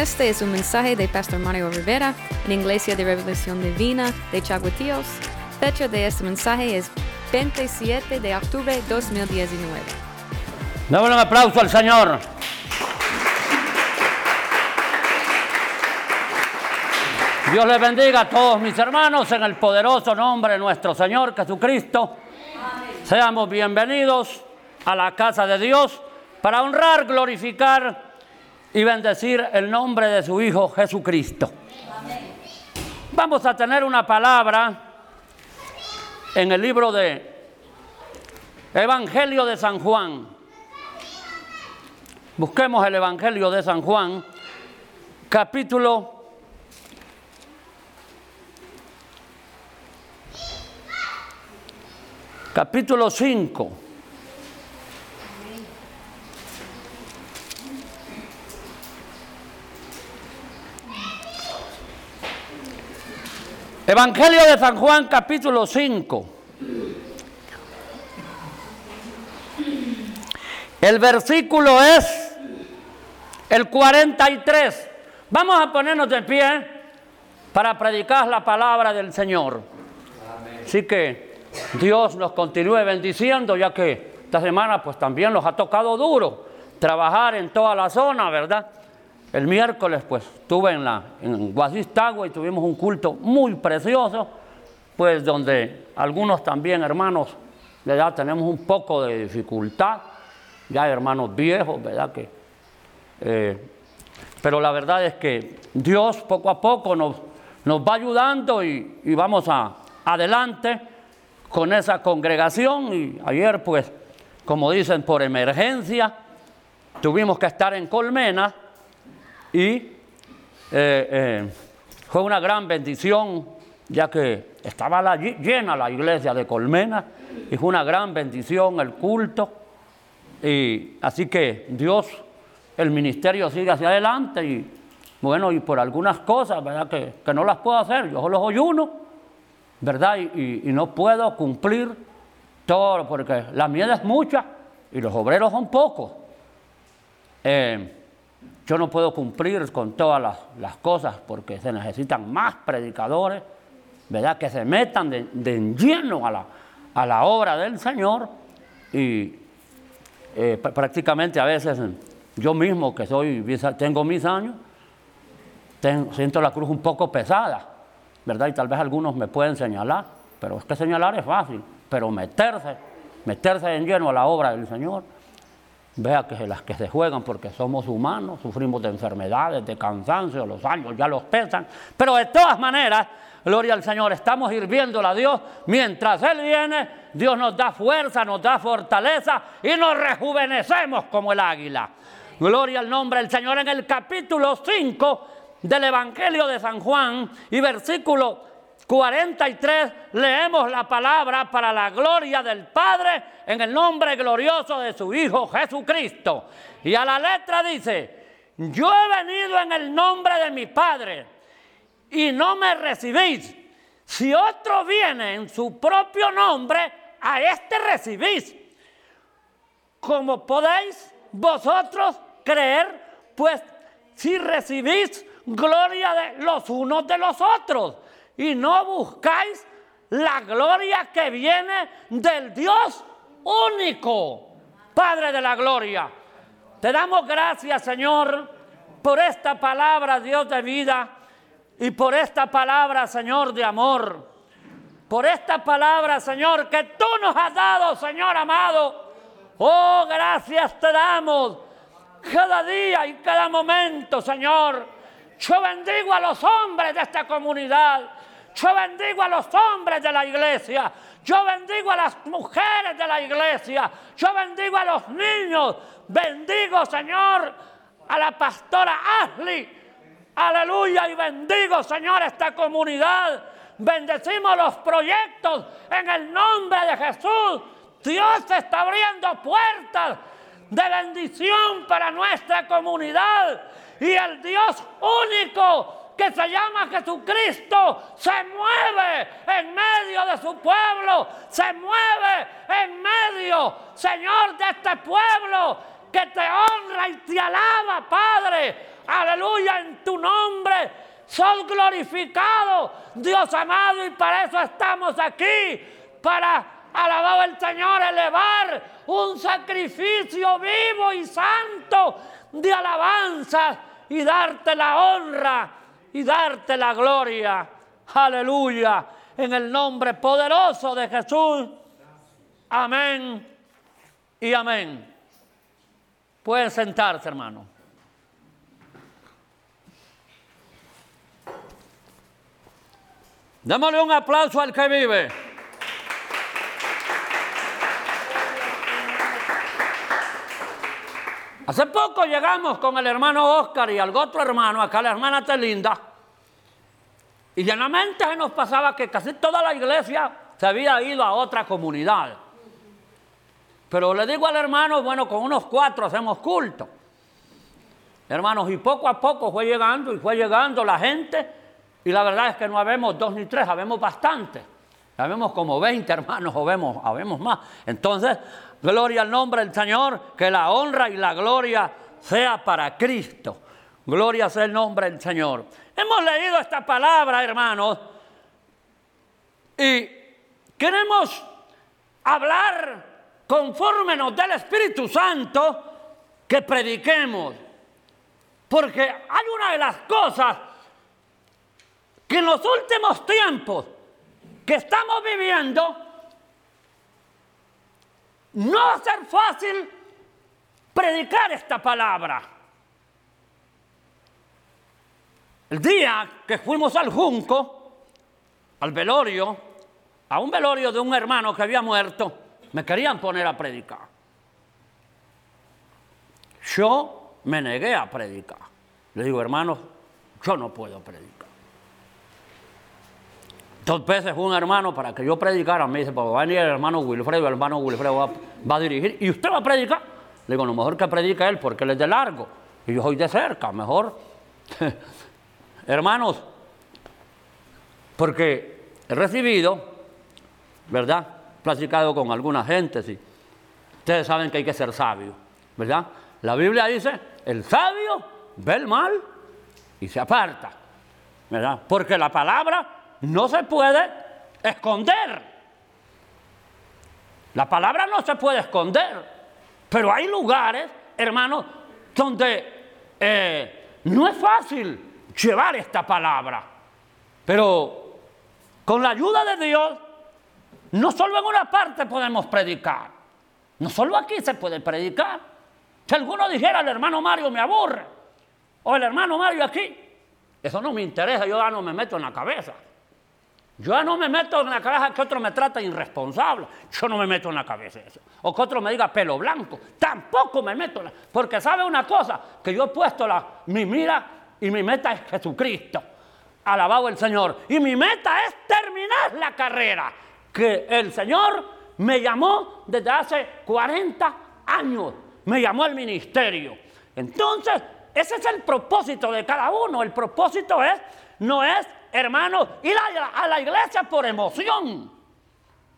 Este es un mensaje de Pastor Mario Rivera en Iglesia de Revelación Divina de Chaguatíos. Fecha de este mensaje es 27 de octubre 2019. Dame un aplauso al Señor. Dios les bendiga a todos mis hermanos en el poderoso nombre de nuestro Señor Jesucristo. Seamos bienvenidos a la casa de Dios para honrar, glorificar y bendecir el nombre de su Hijo Jesucristo. Vamos a tener una palabra en el libro de Evangelio de San Juan. Busquemos el Evangelio de San Juan, capítulo capítulo 5. Evangelio de San Juan capítulo 5. El versículo es el 43. Vamos a ponernos de pie para predicar la palabra del Señor. Así que Dios nos continúe bendiciendo, ya que esta semana pues también nos ha tocado duro trabajar en toda la zona, ¿verdad? El miércoles pues estuve en, la, en Guasistagua y tuvimos un culto muy precioso, pues donde algunos también hermanos, ya tenemos un poco de dificultad, ya hermanos viejos, ¿verdad? Que, eh, pero la verdad es que Dios poco a poco nos, nos va ayudando y, y vamos a, adelante con esa congregación y ayer pues, como dicen, por emergencia, tuvimos que estar en Colmena y eh, eh, fue una gran bendición, ya que estaba llena la iglesia de Colmena, y fue una gran bendición el culto. Y así que Dios, el ministerio sigue hacia adelante y bueno, y por algunas cosas, ¿verdad? Que, que no las puedo hacer, yo los uno, ¿verdad? Y, y, no puedo cumplir todo, porque la miel es mucha y los obreros son pocos. Eh, yo no puedo cumplir con todas las, cosas porque se necesitan más predicadores, ¿verdad? Que se metan de, de lleno a la, a la, obra del Señor y eh, prácticamente a veces yo mismo que soy, tengo mis años, siento la cruz un poco pesada, ¿verdad? Y tal vez algunos me pueden señalar, pero es que señalar es fácil, pero meterse, meterse en lleno a la obra del Señor Vea que las que se juegan porque somos humanos, sufrimos de enfermedades, de cansancio, los años ya los pesan. Pero de todas maneras, gloria al Señor, estamos hirviéndola a Dios. Mientras Él viene, Dios nos da fuerza, nos da fortaleza y nos rejuvenecemos como el águila. Gloria al nombre del Señor en el capítulo 5 del Evangelio de San Juan y versículo 43 leemos la palabra para la gloria del Padre en el nombre glorioso de su Hijo Jesucristo. Y a la letra dice, yo he venido en el nombre de mi Padre y no me recibís. Si otro viene en su propio nombre, a este recibís. Como podéis vosotros creer, pues si recibís gloria de los unos de los otros y no buscáis la gloria que viene del Dios único, Padre de la gloria. Te damos gracias, Señor, por esta palabra, Dios de vida, y por esta palabra, Señor, de amor. Por esta palabra, Señor, que tú nos has dado, Señor amado. Oh, gracias te damos cada día y cada momento, Señor. Yo bendigo a los hombres de esta comunidad. Yo bendigo a los hombres de la iglesia. Yo bendigo a las mujeres de la iglesia. Yo bendigo a los niños. Bendigo, Señor, a la pastora Ashley. Aleluya. Y bendigo, Señor, esta comunidad. Bendecimos los proyectos en el nombre de Jesús. Dios está abriendo puertas de bendición para nuestra comunidad. Y el Dios único que se llama Jesucristo se mueve en medio de su pueblo, se mueve en medio, Señor, de este pueblo que te honra y te alaba, Padre. aleluya, en tu nombre. Sos glorificado, Dios amado, y para eso estamos aquí, para alabar al Señor, elevar un sacrificio vivo y santo de alabanza y darte la honra y darte la gloria. Aleluya. En el nombre poderoso de Jesús. Amén y amén. Pueden sentarse, hermano. Démosle un aplauso al que vive. Hace poco llegamos con el hermano Oscar y al otro hermano, acá la hermana Telinda, y llanamente se nos pasaba que casi toda la iglesia se había ido a otra comunidad. Pero le digo al hermano, bueno, con unos cuatro hacemos culto. Hermanos, y poco a poco fue llegando y fue llegando la gente, y la verdad es que no habemos dos ni tres, habemos bastante. Habemos como 20 hermanos, o vemos, habemos más. Entonces, gloria al nombre del Señor, que la honra y la gloria sea para Cristo. Gloria sea el nombre del Señor. Hemos leído esta palabra, hermanos, y queremos hablar conforme nos dé el Espíritu Santo que prediquemos. Porque hay una de las cosas que en los últimos tiempos que estamos viviendo, no va a ser fácil predicar esta palabra. El día que fuimos al Junco, al velorio, a un velorio de un hermano que había muerto, me querían poner a predicar. Yo me negué a predicar. Le digo, hermano, yo no puedo predicar. Dos veces un hermano para que yo predicara. Me dice, pues va a venir el hermano Wilfredo, el hermano Wilfredo va, va, a dirigir. ¿Y usted va a predicar? Le digo, lo mejor que predica él porque él es de largo. Y yo soy de cerca, mejor. Hermanos, porque he recibido, ¿verdad? platicado con alguna gente, sí. Ustedes saben que hay que ser sabio, ¿verdad? La Biblia dice, el sabio ve el mal y se aparta, ¿verdad? Porque la palabra no se puede esconder. La palabra no se puede esconder, pero hay lugares, hermanos, donde eh, no es fácil llevar esta palabra. Pero con la ayuda de Dios no solo en una parte podemos predicar. No solo aquí se puede predicar. Si alguno dijera, el hermano Mario me aburre, o el hermano Mario aquí, eso no me interesa, yo ya no me meto en la cabeza. Yo no me meto en la cabeza que otro me trata irresponsable. Yo no me meto en la cabeza eso. O que otro me diga pelo blanco. Tampoco me meto. En la... Porque sabe una cosa, que yo he puesto la, mi mira y mi meta es Jesucristo. Alabado el Señor. Y mi meta es terminar la carrera que el Señor me llamó desde hace 40 años, me llamó al ministerio. Entonces, ese es el propósito de cada uno. El propósito es, no es, hermano, ir a, la iglesia por emoción,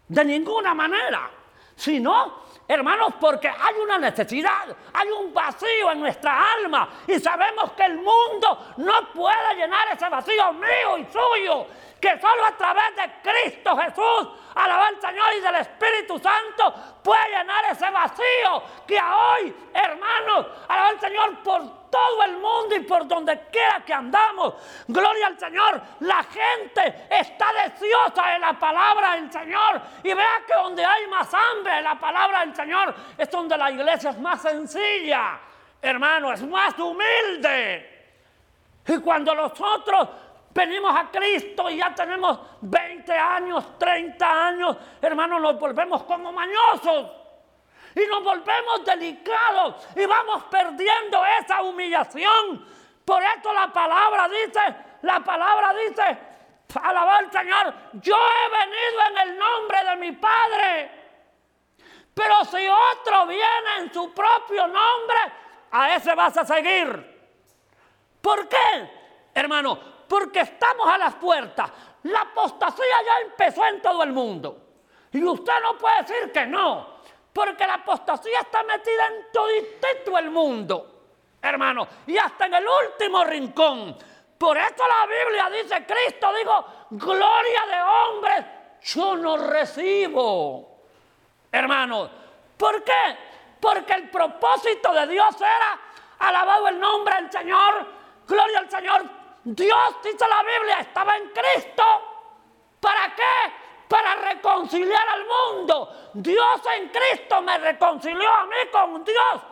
de ninguna manera, sino Hermanos, porque hay una necesidad, hay un vacío en nuestra alma y sabemos que el mundo no puede llenar ese vacío mío y suyo que solo a través de Cristo Jesús, alabar al Señor y del Espíritu Santo, puede llenar ese vacío que hoy, hermanos, alabar al Señor por todo el mundo y por donde quiera que andamos. Gloria al Señor. La gente está deseosa de la palabra del Señor. Y vea que donde hay más hambre de la palabra del Señor es donde la iglesia es más sencilla. Hermano, es más humilde. Y cuando nosotros venimos a Cristo y ya tenemos 20 años, 30 años, hermanos, nos volvemos como mañosos. Y nos volvemos delicados y vamos perdiendo esa humillación. Por esto la palabra dice, la palabra dice, alabar al Señor, yo he venido en el nombre de mi Padre. Pero si otro viene en su propio nombre, a ese vas a seguir. ¿Por qué? Hermano, porque estamos a las puertas. La apostasía ya empezó en todo el mundo. Y usted no puede decir que no, porque la apostasía está metida en todo el mundo. hermano, y hasta en el último rincón. Por eso la Biblia dice, Cristo dijo, gloria de hombres, yo no recibo. Hermano, ¿por qué? Porque el propósito de Dios era, alabado el nombre del Señor, gloria al Señor. Dios, dice la Biblia, estaba en Cristo. ¿Para qué? Para reconciliar al mundo. Dios en Cristo me reconcilió a mí con Dios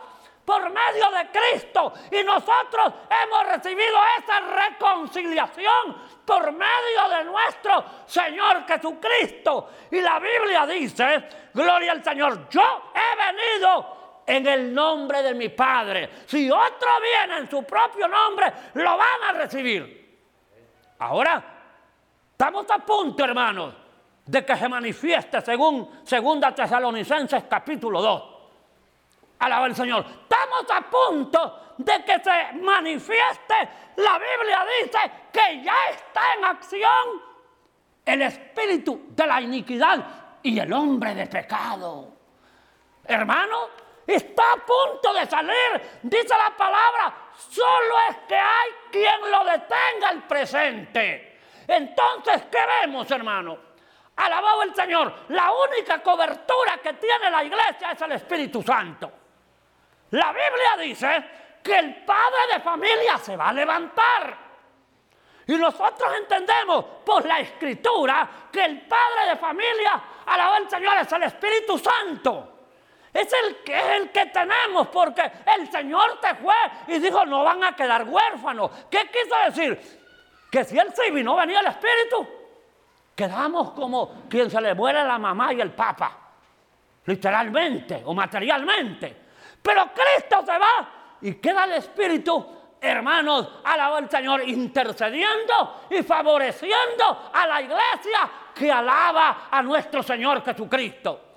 por medio de Cristo. Y nosotros hemos recibido esa reconciliación por medio de nuestro Señor Jesucristo. Y la Biblia dice, gloria al Señor, yo he venido en el nombre de mi Padre. Si otro viene en su propio nombre, lo van a recibir. Ahora, estamos a punto, hermanos, de que se manifieste según Segunda Tesalonicenses capítulo 2. Alaba el Señor. Estamos a punto de que se manifieste. La Biblia dice que ya está en acción el espíritu de la iniquidad y el hombre de pecado. Hermano, está a punto de salir. Dice la palabra, solo es que hay quien lo detenga el presente. Entonces, ¿qué vemos, hermano? Alabado el Señor, la única cobertura que tiene la iglesia es el Espíritu Santo. La Biblia dice que el padre de familia se va a levantar. Y nosotros entendemos por la escritura que el padre de familia, alabado el Señor, es el Espíritu Santo. Es el que es el que tenemos porque el Señor te fue y dijo no van a quedar huérfanos. ¿Qué quiso decir? Que si él se vino venía el Espíritu, quedamos como quien se le muere la mamá y el papa, literalmente o materialmente. Pero Cristo se va y queda el Espíritu, hermanos, alaba al Señor, intercediendo y favoreciendo a la iglesia que alaba a nuestro Señor Jesucristo.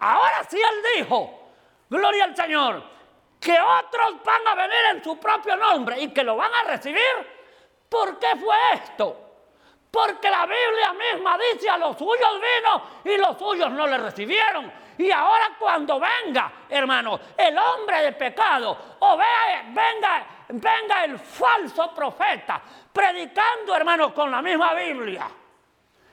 Ahora sí Él dijo, gloria al Señor, que otros van a venir en su propio nombre y que lo van a recibir. ¿Por qué fue esto? Porque la Biblia misma dice a los suyos vino y los suyos no le recibieron. Y ahora cuando venga, hermano, el hombre de pecado, o vea, venga, venga el falso profeta, predicando, hermano, con la misma Biblia.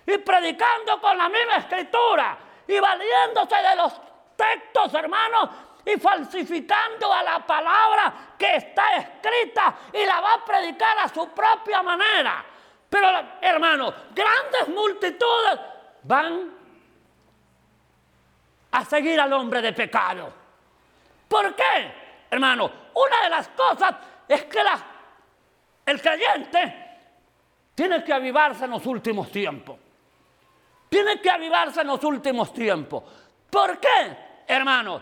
Y predicando con la misma escritura. Y valiéndose de los textos, hermanos, y falsificando a la palabra que está escrita y la va a predicar a su propia manera. Pero, hermano, grandes multitudes van a seguir al hombre de pecado. ¿Por qué? Hermano, una de las cosas es que el creyente tiene que avivarse en los últimos tiempos. Tiene que avivarse en los últimos tiempos. ¿Por qué, hermano?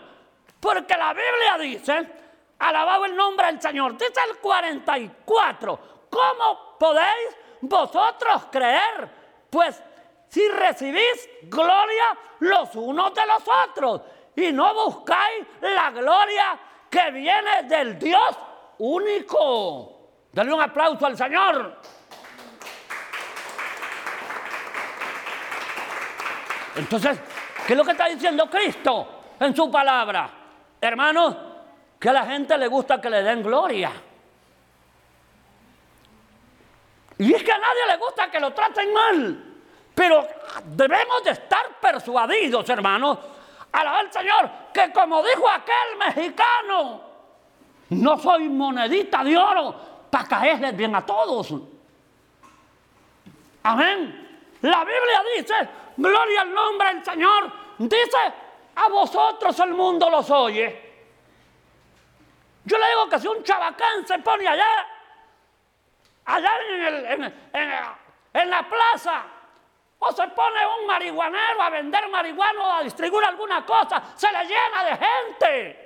Porque la Biblia dice, alabado el nombre del Señor, dice el 44, ¿cómo podéis vosotros creer? Pues si recibís gloria los unos de los otros y no buscáis la gloria que viene del Dios único. Dale un aplauso al Señor. Entonces, ¿qué es lo que está diciendo Cristo en su palabra? Hermanos, que a la gente le gusta que le den gloria. Y es que a nadie le gusta que lo traten mal. Pero debemos de estar persuadidos, hermanos, alabar al Señor, que como dijo aquel mexicano, no soy monedita de oro para caerles bien a todos. Amén. La Biblia dice, gloria al nombre del Señor, dice, a vosotros el mundo los oye. Yo le digo que si un chabacán se pone allá, allá en, la plaza, o se pone un marihuanero a vender marihuana o a distribuir alguna cosa, se le llena de gente.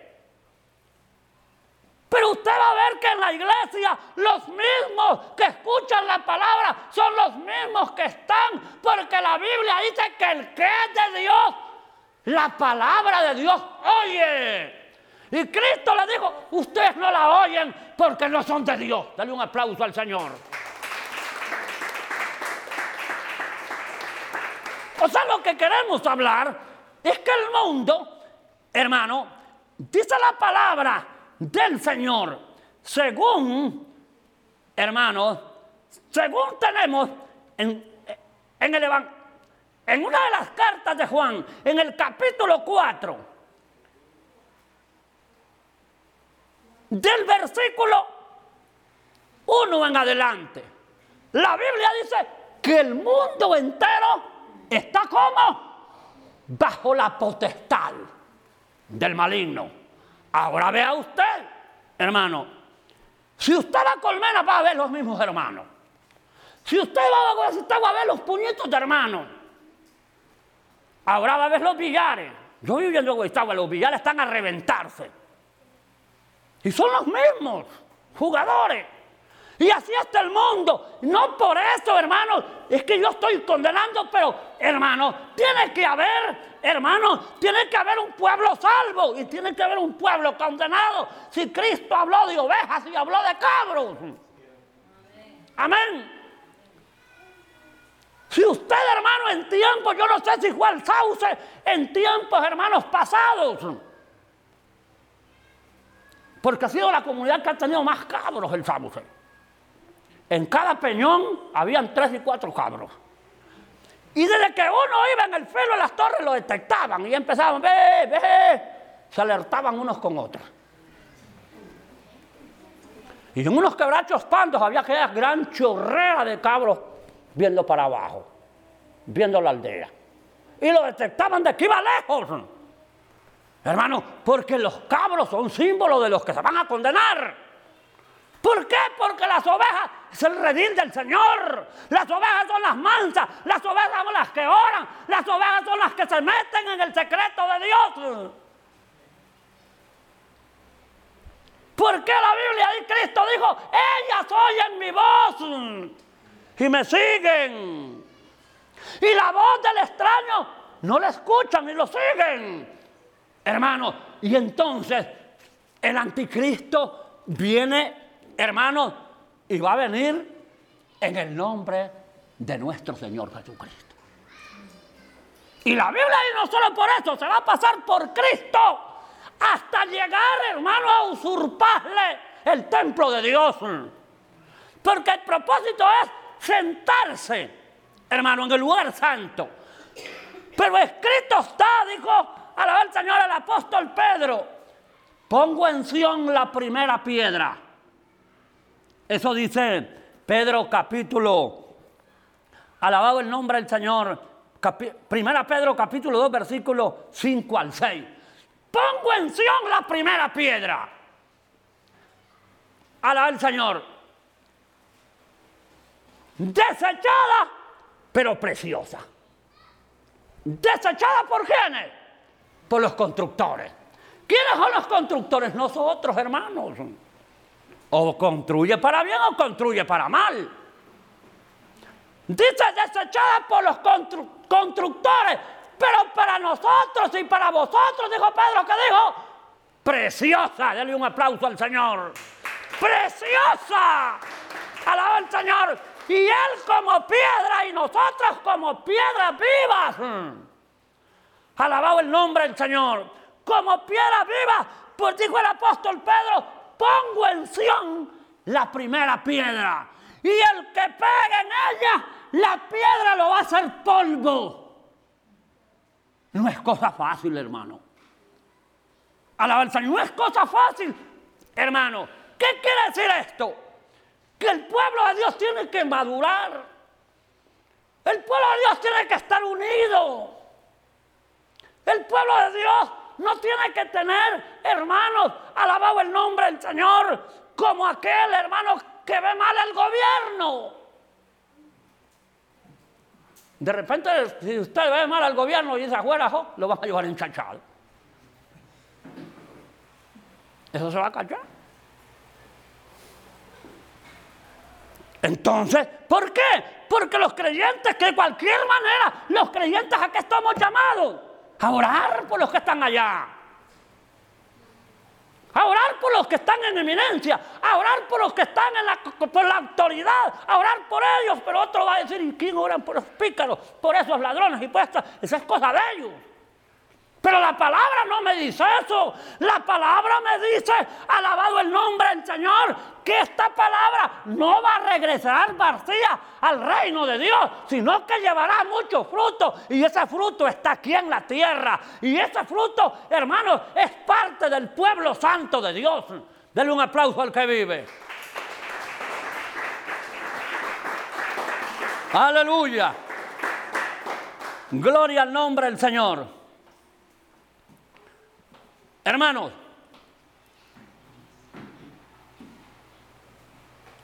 Pero usted va a ver que en la iglesia los mismos que escuchan la palabra son los mismos que están, porque la Biblia dice que el que es de Dios, la palabra de Dios oye. Y Cristo le dijo, ustedes no la oyen porque no son de Dios. Dale un aplauso al Señor. O sea, lo que queremos hablar es que el mundo, hermano, dice la palabra del Señor según, hermanos, según tenemos en, en el en una de las cartas de Juan, en el capítulo 4, del versículo 1 en adelante, la Biblia dice que el mundo entero está como bajo la potestad del maligno. Ahora vea usted, hermano, si usted va a Colmena va a ver los mismos hermanos. Si usted va a, usted va a ver los puñitos de hermanos, ahora va a ver los billares. Yo viviendo en Guaystagua, los billares están a reventarse. Y son los mismos jugadores. Y así está el mundo. No por eso, hermanos, es que yo estoy condenando, pero, hermano, tiene que haber, hermano, tiene que haber un pueblo salvo y tiene que haber un pueblo condenado. Si Cristo habló de ovejas y habló de cabros. Amén. Si usted, hermano, en tiempos, yo no sé si fue al sauce, en tiempos, hermanos, pasados. Porque ha sido la comunidad que ha tenido más cabros el sauce. En cada peñón habían tres y cuatro cabros. Y desde que uno iba en el filo de las torres lo detectaban y empezaban, ve, ve, se alertaban unos con otros. Y en unos quebrachos pandos había aquella gran chorrera de cabros viendo para abajo, viendo la aldea. Y lo detectaban de que iba lejos. Hermano, porque los cabros son símbolos de los que se van a condenar. ¿Por qué? Porque las ovejas es el redil del Señor. Las ovejas son las mansas, las ovejas son las que oran, las ovejas son las que se meten en el secreto de Dios. ¿Por qué la Biblia y Cristo dijo, ellas oyen mi voz y me siguen? Y la voz del extraño no la escuchan y lo siguen. Hermano, y entonces el anticristo viene hermanos, y va a venir en el nombre de nuestro Señor Jesucristo. Y la Biblia y no solo por eso, se va a pasar por Cristo hasta llegar, hermano, a usurparle el templo de Dios. Porque el propósito es sentarse, hermano, en el lugar santo. Pero escrito está, dijo, alaba al Señor el apóstol Pedro, pongo en Sion la primera piedra eso dice Pedro capítulo, alabado el nombre del Señor, primera Pedro capítulo 2 versículo 5 al 6. Pongo en Sion la primera piedra. Alabado el Señor. Desechada, pero preciosa. Desechada por quiénes? Por los constructores. ¿Quiénes son los constructores? Nosotros, hermanos. O construye para bien o construye para mal. Dice desechada por los constructores, pero para nosotros y para vosotros, dijo Pedro, que dijo, preciosa. Dele un aplauso al Señor. Preciosa. Alaba al Señor. Y Él como piedra y nosotros como piedras vivas. Alabado el nombre del Señor. Como piedras vivas. Pues dijo el apóstol Pedro, pongo en Sion la primera piedra. Y el que pegue en ella, la piedra lo va a hacer polvo. No es cosa fácil, hermano. Alabanza, no es cosa fácil, hermano. ¿Qué quiere decir esto? Que el pueblo de Dios tiene que madurar. El pueblo de Dios tiene que estar unido. El pueblo de Dios no tiene que tener, hermanos, alabado el nombre del Señor, como aquel hermano que ve mal el gobierno. De repente, si usted ve mal al gobierno y dice afuera, lo van a llevar enchachado. Eso se va a callar. Entonces, ¿por qué? Porque los creyentes, que de cualquier manera, los creyentes a qué estamos llamados? A orar por los que están allá, a orar por los que están en eminencia, a orar por los que están en la, por la autoridad, a orar por ellos, pero otro va a decir, ¿y quién oran por los pícaros, por esos ladrones y por esta, esa es cosa de ellos? Pero la palabra no me dice eso. La palabra me dice, alabado el nombre del Señor, que esta palabra no va a regresar vacía al reino de Dios, sino que llevará mucho fruto. Y ese fruto está aquí en la tierra. Y ese fruto, hermanos, es parte del pueblo santo de Dios. Denle un aplauso al que vive. Aleluya. Gloria al nombre del Señor. Hermanos,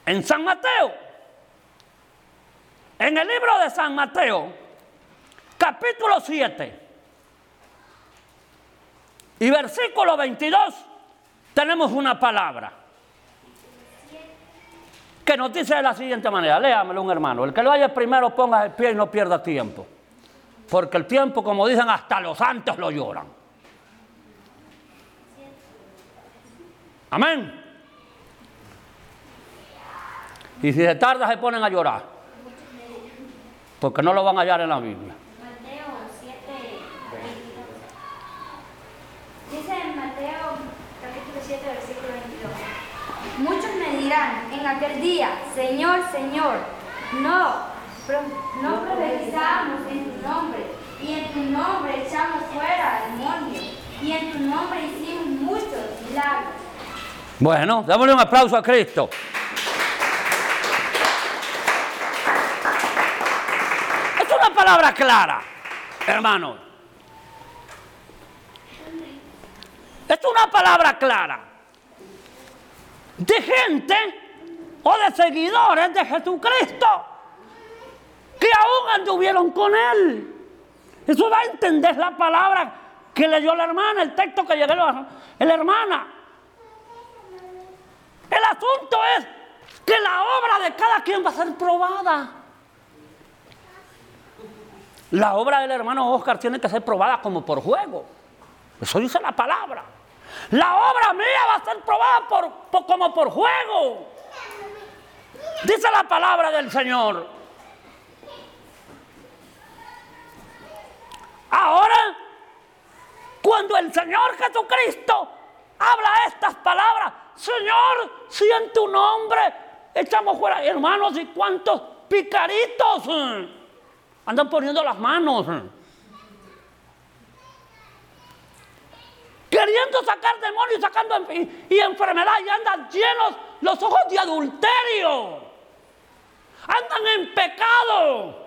en San Mateo, en el libro de San Mateo, capítulo 7 y versículo 22, tenemos una palabra que nos dice de la siguiente manera, léamelo un hermano, el que lo vaya primero ponga el pie y no pierda tiempo, porque el tiempo, como dicen, hasta los santos lo lloran. Amén. Y si se tarda se ponen a llorar. Porque no lo van a hallar en la Biblia. Mateo 7, Dice en Mateo capítulo 7, versículo 22. Muchos me dirán en aquel día, Señor, Señor, no, no profetizamos en tu nombre, y en tu nombre echamos fuera demonios, y en tu nombre hicimos muchos milagros. Bueno, démosle un aplauso a Cristo. Es una palabra clara, hermano. Es una palabra clara de gente o de seguidores de Jesucristo que aún anduvieron con Él. Eso va a entender la palabra que leyó la hermana, el texto que llegó la hermana. El asunto es que la obra de cada quien va a ser probada. La obra del hermano Oscar tiene que ser probada como por juego. Eso dice la palabra. La obra mía va a ser probada por, como por juego. Dice la palabra del Señor. Ahora, cuando el Señor Jesucristo habla estas palabras, Señor, si en tu nombre echamos fuera, hermanos, y cuántos picaritos eh, andan poniendo las manos. Eh. Queriendo sacar demonios, sacando y, y enfermedad, y andan llenos los ojos de adulterio. Andan en pecado.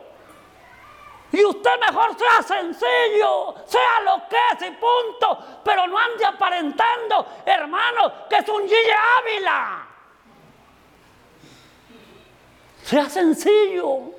Y usted mejor sea sencillo, sea lo que es y punto, pero no ande aparentando, hermano, que es un Gille Ávila. Sea sencillo,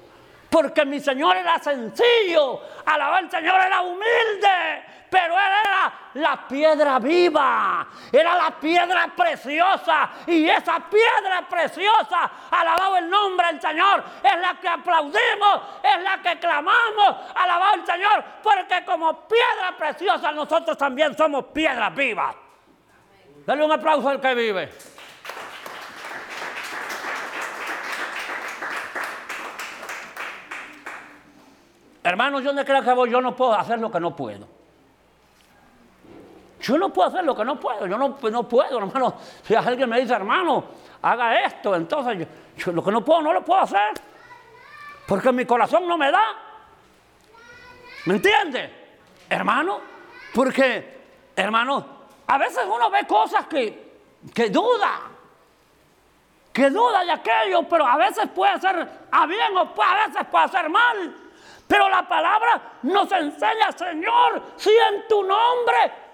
porque mi Señor era sencillo, alabar al Señor era humilde, pero Él era la piedra viva, era la piedra preciosa. Y esa piedra preciosa, alabado el nombre del Señor, es la que aplaudimos, es la que clamamos, alabado el Señor, porque como piedra preciosa nosotros también somos piedras vivas. Dale un aplauso al que vive. Hermanos, yo no creo que yo no puedo hacer lo que no puedo. Yo no puedo hacer lo que no puedo, yo no, no puedo, hermano. Si alguien me dice, hermano, haga esto, entonces yo, lo que no puedo, no lo puedo hacer. Porque mi corazón no me da. ¿Me entiende? Hermano, porque, hermano, a veces uno ve cosas que, que duda, que duda de aquello, pero a veces puede ser a bien o a veces puede ser mal. Pero la palabra nos enseña, Señor, si en tu nombre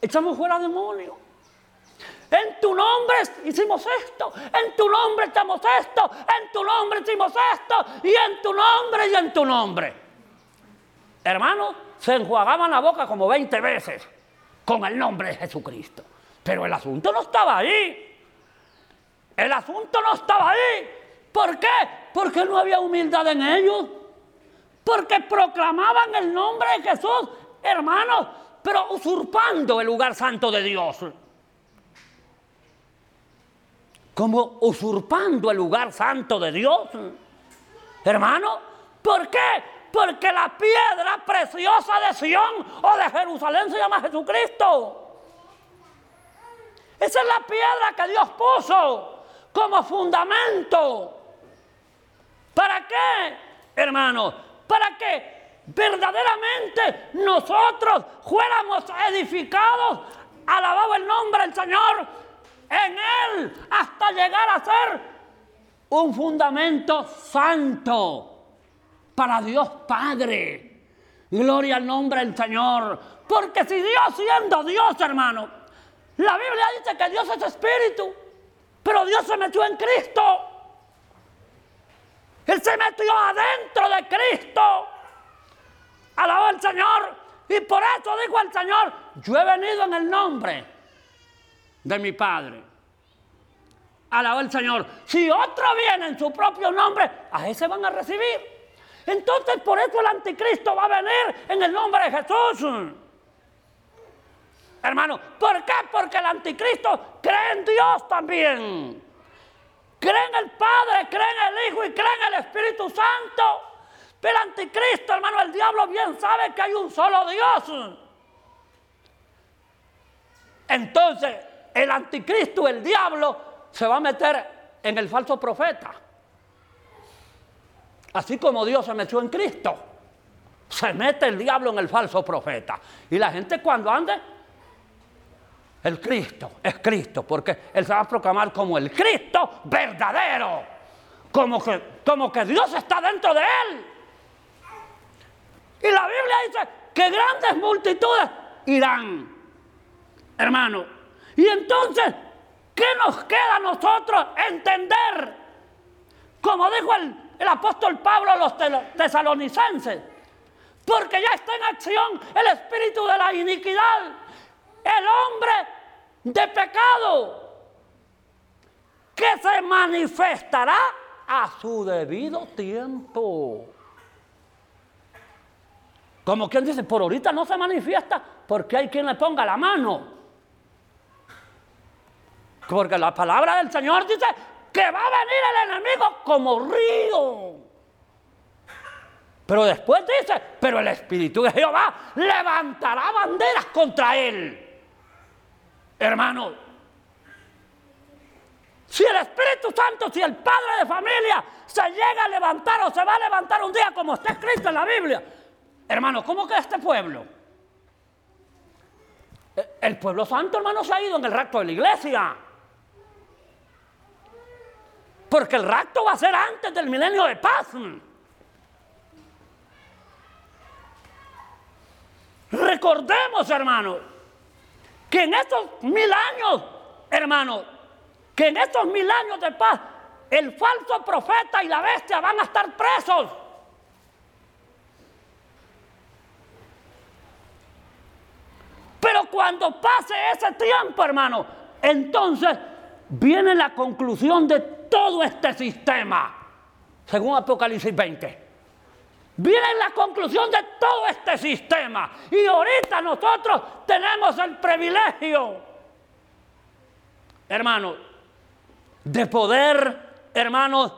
echamos fuera demonios. En tu nombre hicimos esto, en tu nombre echamos esto, en tu nombre hicimos esto, y en tu nombre y en tu nombre. Hermanos, se enjuagaban la boca como 20 veces con el nombre de Jesucristo. Pero el asunto no estaba ahí. El asunto no estaba ahí. ¿Por qué? Porque no había humildad en ellos. Porque proclamaban el nombre de Jesús. Hermanos, pero usurpando el lugar santo de Dios. Como usurpando el lugar santo de Dios. Hermano, ¿por qué? Porque la piedra preciosa de Sión o de Jerusalén se llama Jesucristo. Esa es la piedra que Dios puso como fundamento. ¿Para qué, hermanos? Para que verdaderamente nosotros fuéramos edificados, alabado el nombre del Señor, en Él, hasta llegar a ser un fundamento santo para Dios Padre. Gloria al nombre del Señor. Porque si Dios siendo Dios, hermano, la Biblia dice que Dios es espíritu, pero Dios se metió en Cristo. Él se metió adentro de Cristo. Alabó al Señor. Y por eso dijo el Señor, yo he venido en el nombre de mi Padre. Alabó el Señor. Si otro viene en su propio nombre, a ese van a recibir. Entonces por eso el anticristo va a venir en el nombre de Jesús. Hermano, ¿por qué? Porque el anticristo cree en Dios también. Cree en el Padre, cree en el Hijo y cree en el Espíritu Santo. Pero el anticristo, hermano, el diablo bien sabe que hay un solo Dios. Entonces, el anticristo, el diablo, se va a meter en el falso profeta. Así como Dios se metió en Cristo, se mete el diablo en el falso profeta. Y la gente cuando ande, el Cristo es Cristo, porque Él se va a proclamar como el Cristo verdadero, como que, como que Dios está dentro de Él. Y la Biblia dice que grandes multitudes irán, hermano. Y entonces, ¿qué nos queda a nosotros entender? Como dijo el, el apóstol Pablo a los tesalonicenses, porque ya está en acción el espíritu de la iniquidad. El hombre de pecado que se manifestará a su debido tiempo. Como quien dice, por ahorita no se manifiesta porque hay quien le ponga la mano. Porque la palabra del Señor dice que va a venir el enemigo como río. Pero después dice, pero el Espíritu de Jehová levantará banderas contra él. Hermano, si el Espíritu Santo, si el Padre de familia se llega a levantar o se va a levantar un día como está escrito en la Biblia, hermano, ¿cómo que este pueblo? E, el pueblo santo, hermano, se ha ido en el rapto de la iglesia. Porque el rapto va a ser antes del milenio de paz. Recordemos, hermano, que en estos mil años, hermano, que en estos mil años de paz, el falso profeta y la bestia van a estar presos. Pero cuando pase ese tiempo, hermano, entonces viene la conclusión de todo este sistema, según Apocalipsis 20 viene la conclusión de todo este sistema. Y ahorita nosotros tenemos el privilegio, hermanos, de poder, hermanos,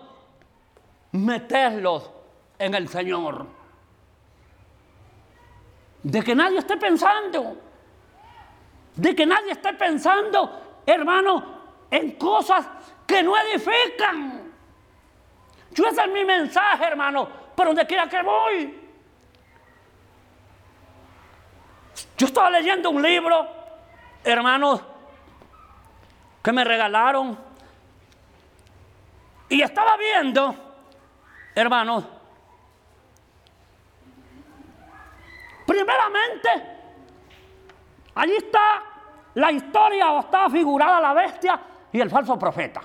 meterlos en el Señor. De que nadie esté pensando, de que nadie esté pensando, hermano, en cosas que no edifican. Yo ese es mi mensaje, hermano por donde quiera que voy. Yo estaba leyendo un libro, hermanos, que me regalaron. Y estaba viendo, hermanos, primeramente, allí está la historia o está figurada la bestia y el falso profeta.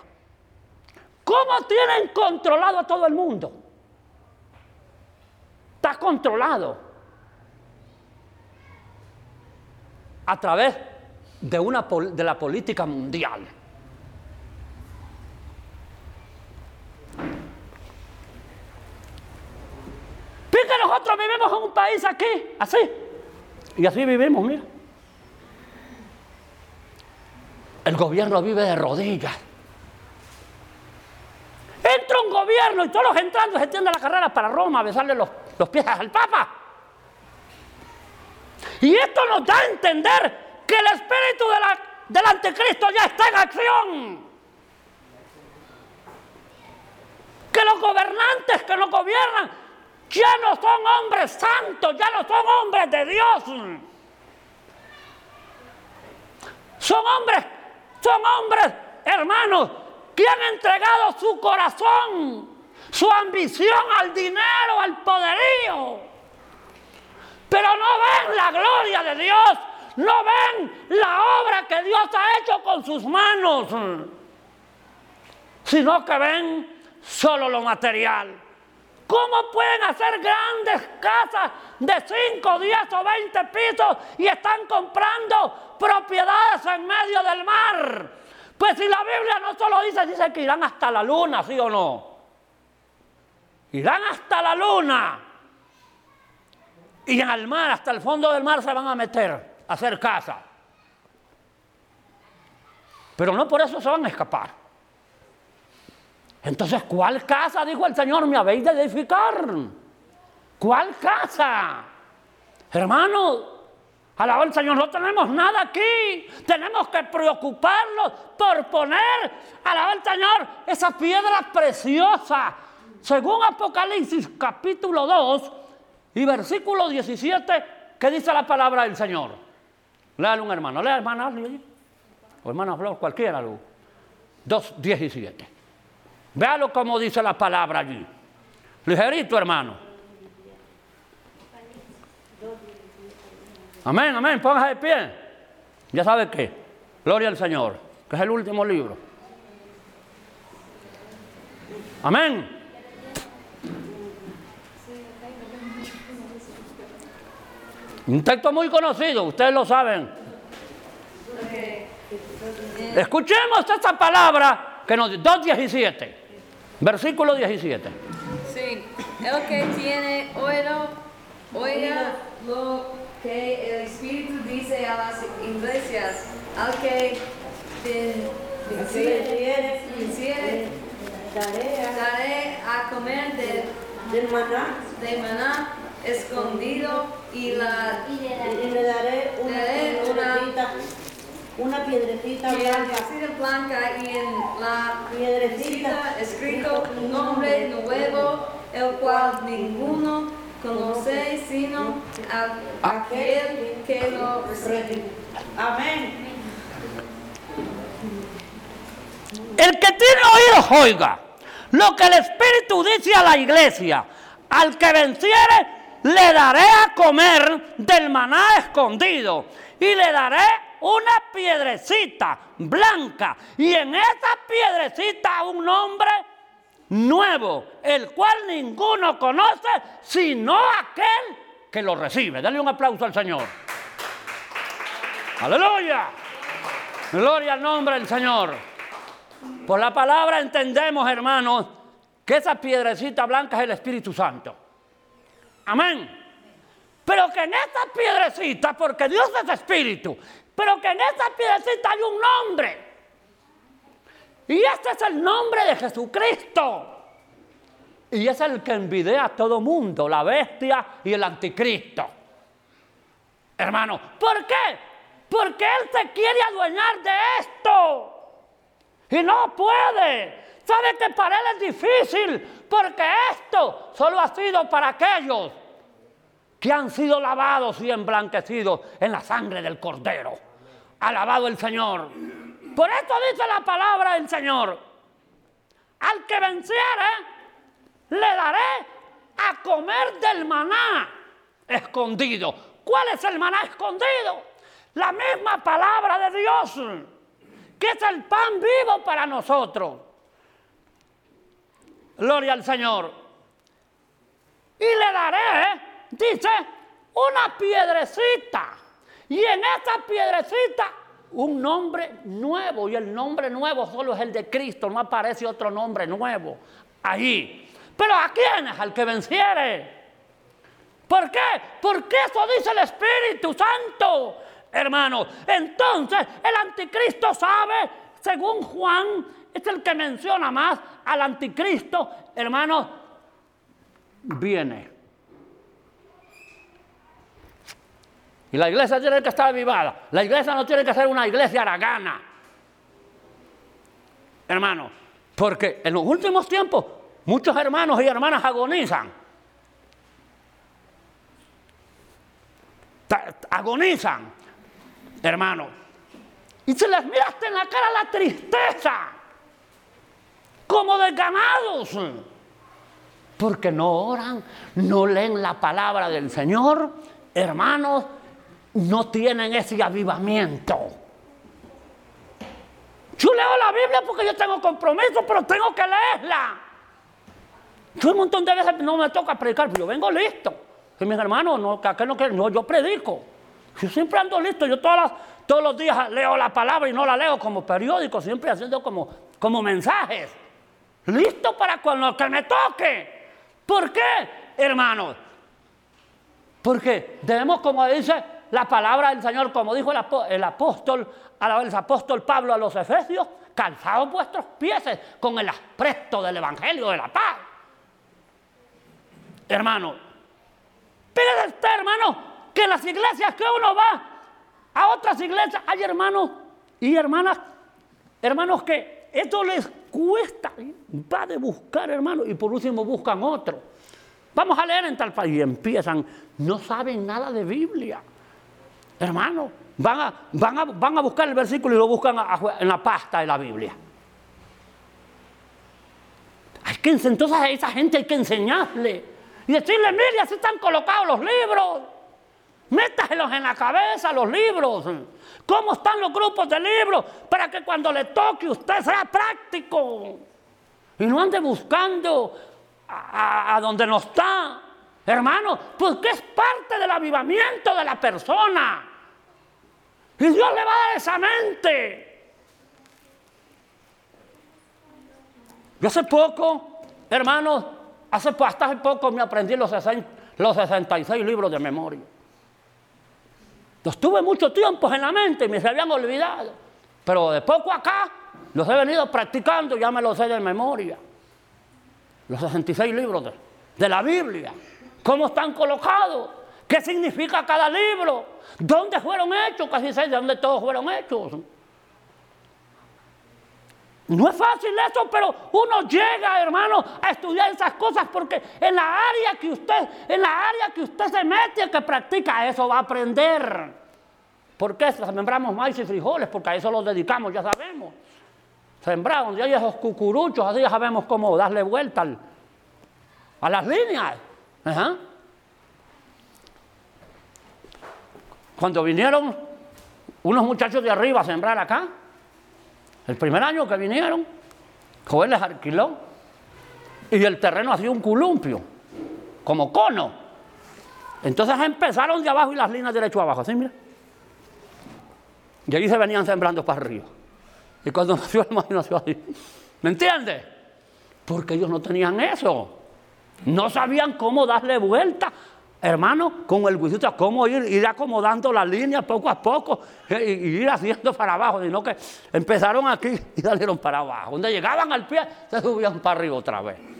¿Cómo tienen controlado a todo el mundo? está controlado a través de, una, de la política mundial. Fíjense, nosotros vivimos en un país aquí, así. Y así vivimos, mira. El gobierno vive de rodillas. Entra un gobierno y todos los entrando se tienden la carrera para Roma a besarle los los pies al Papa. Y esto nos da a entender que el espíritu del anticristo ya está en acción. Que los gobernantes que nos gobiernan ya no son hombres santos, ya no son hombres de Dios. Son hombres, son hombres, hermanos, que han entregado su corazón, su ambición al dinero, al poderío. Pero no ven la gloria de Dios, no ven la obra que Dios ha hecho con sus manos, sino que ven solo lo material. ¿Cómo pueden hacer grandes casas de 5, 10 o 20 pisos y están comprando propiedades en medio del mar? Pues si la Biblia no solo dice, dice que irán hasta la luna, ¿sí o no? Irán hasta la luna. Y en el mar, hasta el fondo del mar se van a meter a hacer casa. Pero no por eso se van a escapar. Entonces, ¿cuál casa, dijo el Señor, me habéis de edificar? ¿Cuál casa? Hermano, alaba al Señor, no tenemos nada aquí. Tenemos que preocuparnos por poner, alaba al Señor, esa piedra preciosa. Según Apocalipsis capítulo 2 y versículo 17, ¿qué dice la palabra del Señor? Léalo un hermano, lea hermana o hermana Flor, cualquiera, 2.17. Véalo como dice la palabra allí. Ligerito, hermano. Amén, amén. Póngase de pie. Ya sabe qué. Gloria al Señor. Que es el último libro. Amén. Un texto muy conocido, ustedes lo saben. Escuchemos esta palabra que nos 2.17. Versículo 17. Sí, el que tiene oído, oiga lo que el Espíritu dice a las iglesias, al que venciere, daré a comer de, del maná, de maná escondido y, la, y le daré una, daré una una piedrecita blanca. blanca y en la piedrecita escrito un nombre nuevo, el cual ninguno conoce sino aquel que lo recibe. Amén. El que tiene oídos, oiga lo que el Espíritu dice a la iglesia. Al que venciere, le daré a comer del maná escondido y le daré una piedrecita blanca y en esa piedrecita un nombre nuevo, el cual ninguno conoce sino aquel que lo recibe. Dale un aplauso al Señor. Aleluya. Gloria al nombre del Señor. Por la palabra entendemos, hermanos, que esa piedrecita blanca es el Espíritu Santo. Amén. Pero que en esa piedrecita, porque Dios es espíritu, pero que en esa piedrecita hay un nombre. Y este es el nombre de Jesucristo. Y es el que envidia a todo mundo, la bestia y el anticristo. Hermano, ¿por qué? Porque Él se quiere adueñar de esto. Y no puede. ¿Sabe que para Él es difícil? Porque esto solo ha sido para aquellos que han sido lavados y emblanquecidos en la sangre del Cordero. Alabado el Señor. Por esto dice la palabra del Señor. Al que venciere, le daré a comer del maná escondido. ¿Cuál es el maná escondido? La misma palabra de Dios, que es el pan vivo para nosotros. Gloria al Señor. Y le daré, dice, una piedrecita y en esa piedrecita un nombre nuevo. Y el nombre nuevo solo es el de Cristo. No aparece otro nombre nuevo ahí. Pero ¿a quién es? Al que venciere. ¿Por qué? Porque eso dice el Espíritu Santo, hermano. Entonces el anticristo sabe, según Juan, es el que menciona más al anticristo, hermano, viene Y la iglesia tiene que estar avivada. La iglesia no tiene que ser una iglesia aragana. Hermano, porque en los últimos tiempos muchos hermanos y hermanas agonizan. Agonizan, hermano. Y se les mira en la cara la tristeza, como desganados, porque no oran, no leen la palabra del Señor, hermanos, no tienen ese avivamiento. Yo leo la Biblia porque yo tengo compromiso, pero tengo que leerla. Yo un montón de veces no me toca predicar, pero yo vengo listo. Y mis hermanos, no, que no, quiere- no, yo predico. Yo siempre ando listo. Yo todas las- todos los días leo la palabra y no la leo como periódico, siempre haciendo como, como mensajes. Listo para cuando que me toque. ¿Por qué, hermanos? Porque debemos, como dice la palabra del Señor, como dijo el, apóstol, el apóstol Pablo a los Efesios, calzados vuestros pies con el apresto del Evangelio de la paz. Hermano, pero usted, hermano, que las iglesias que uno va, a otras iglesias, hay hermanos y hermanas, hermanos que esto les cuesta, va de buscar, hermano, y por último buscan otro. Vamos a leer en tal país y empiezan, no saben nada de Biblia. Hermano, van a, van a, van a buscar el versículo y lo buscan en la pasta de la Biblia. Hay que, entonces a esa gente hay que enseñarle y decirle, mire, así están colocados los libros. Métaselos en la cabeza los libros. ¿Cómo están los grupos de libros? Para que cuando le toque usted sea práctico. Y no ande buscando a- a donde no está. Hermano, porque es parte del avivamiento de la persona. Y Dios le va a dar esa mente. Yo hace poco, hermanos, hace, hasta hace poco me aprendí los, sesen- los 66 libros de memoria. Los tuve mucho tiempo en la mente y me se habían olvidado. Pero de poco acá los he venido practicando ya me los sé de memoria. Los 66 libros de la Biblia. ¿Cómo están colocados? ¿Qué significa cada libro? ¿Dónde fueron hechos? Casi sé de dónde todos fueron hechos. No es fácil eso, pero uno llega, hermano, a estudiar esas cosas porque en la área que usted, en la área que usted se mete, que practica eso, va a aprender. ¿Por qué sembramos maíz y frijoles? Porque a eso los dedicamos, ya sabemos. Sembrar, donde hay esos cucuruchos, así ya sabemos cómo darle vuelta a las líneas. Ajá. Cuando vinieron unos muchachos de arriba a sembrar acá, el primer año que vinieron, Joel les alquiló y el terreno hacía un columpio, como cono. Entonces empezaron de abajo y las líneas derecho abajo, así mira. Y allí se venían sembrando para arriba. Y cuando nació el maíz nació así. ¿Me entiende? Porque ellos no tenían eso. No sabían cómo darle vuelta, hermano, con el guisito, cómo ir, ir acomodando la línea poco a poco eh, y ir haciendo para abajo, sino que empezaron aquí y salieron para abajo. Donde llegaban al pie, se subían para arriba otra vez.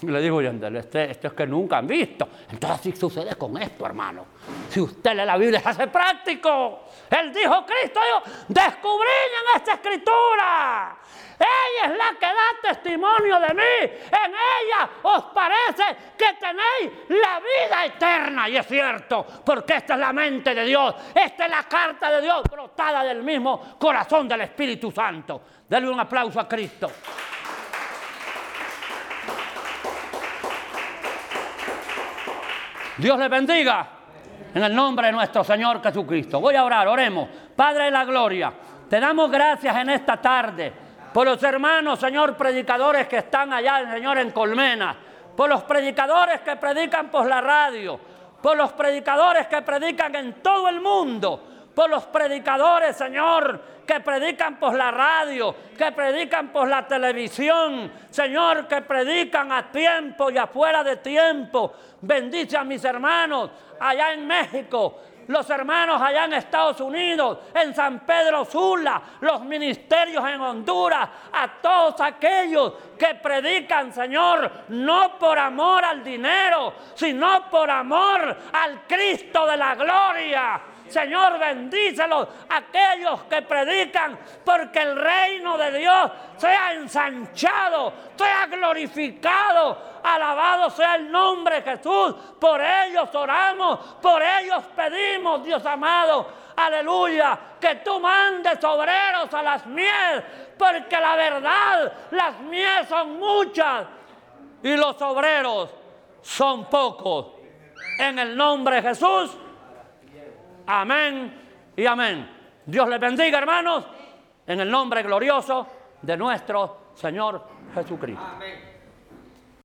Le digo, Yandel, este, esto es que nunca han visto. Entonces así sucede con esto, hermano. Si usted lee la Biblia, se hace práctico. Él dijo, Cristo dijo, descubrían esta escritura. Ella es la que da testimonio de mí. En ella os parece que tenéis la vida eterna. Y es cierto, porque esta es la mente de Dios. Esta es la carta de Dios brotada del mismo corazón del Espíritu Santo. Denle un aplauso a Cristo. Dios les bendiga. En el nombre de nuestro Señor Jesucristo. Voy a orar, oremos. Padre de la Gloria, te damos gracias en esta tarde por los hermanos, Señor, predicadores que están allá, Señor, en Colmena. Por los predicadores que predican por la radio. Por los predicadores que predican en todo el mundo. Por los predicadores, Señor, que predican por la radio, que predican por la televisión, Señor, que predican a tiempo y afuera de tiempo. Bendice a mis hermanos allá en México, los hermanos allá en Estados Unidos, en San Pedro Sula, los ministerios en Honduras, a todos aquellos que predican, Señor, no por amor al dinero, sino por amor al Cristo de la gloria. Señor, bendícelos aquellos que predican, porque el reino de Dios sea ensanchado, sea glorificado. Alabado sea el nombre de Jesús. Por ellos oramos, por ellos pedimos, Dios amado. Aleluya, que tú mandes obreros a las mies, porque la verdad, las mies son muchas y los obreros son pocos. En el nombre de Jesús. Amén y amén. Dios les bendiga, hermanos, en el nombre glorioso de nuestro Señor Jesucristo. Amén.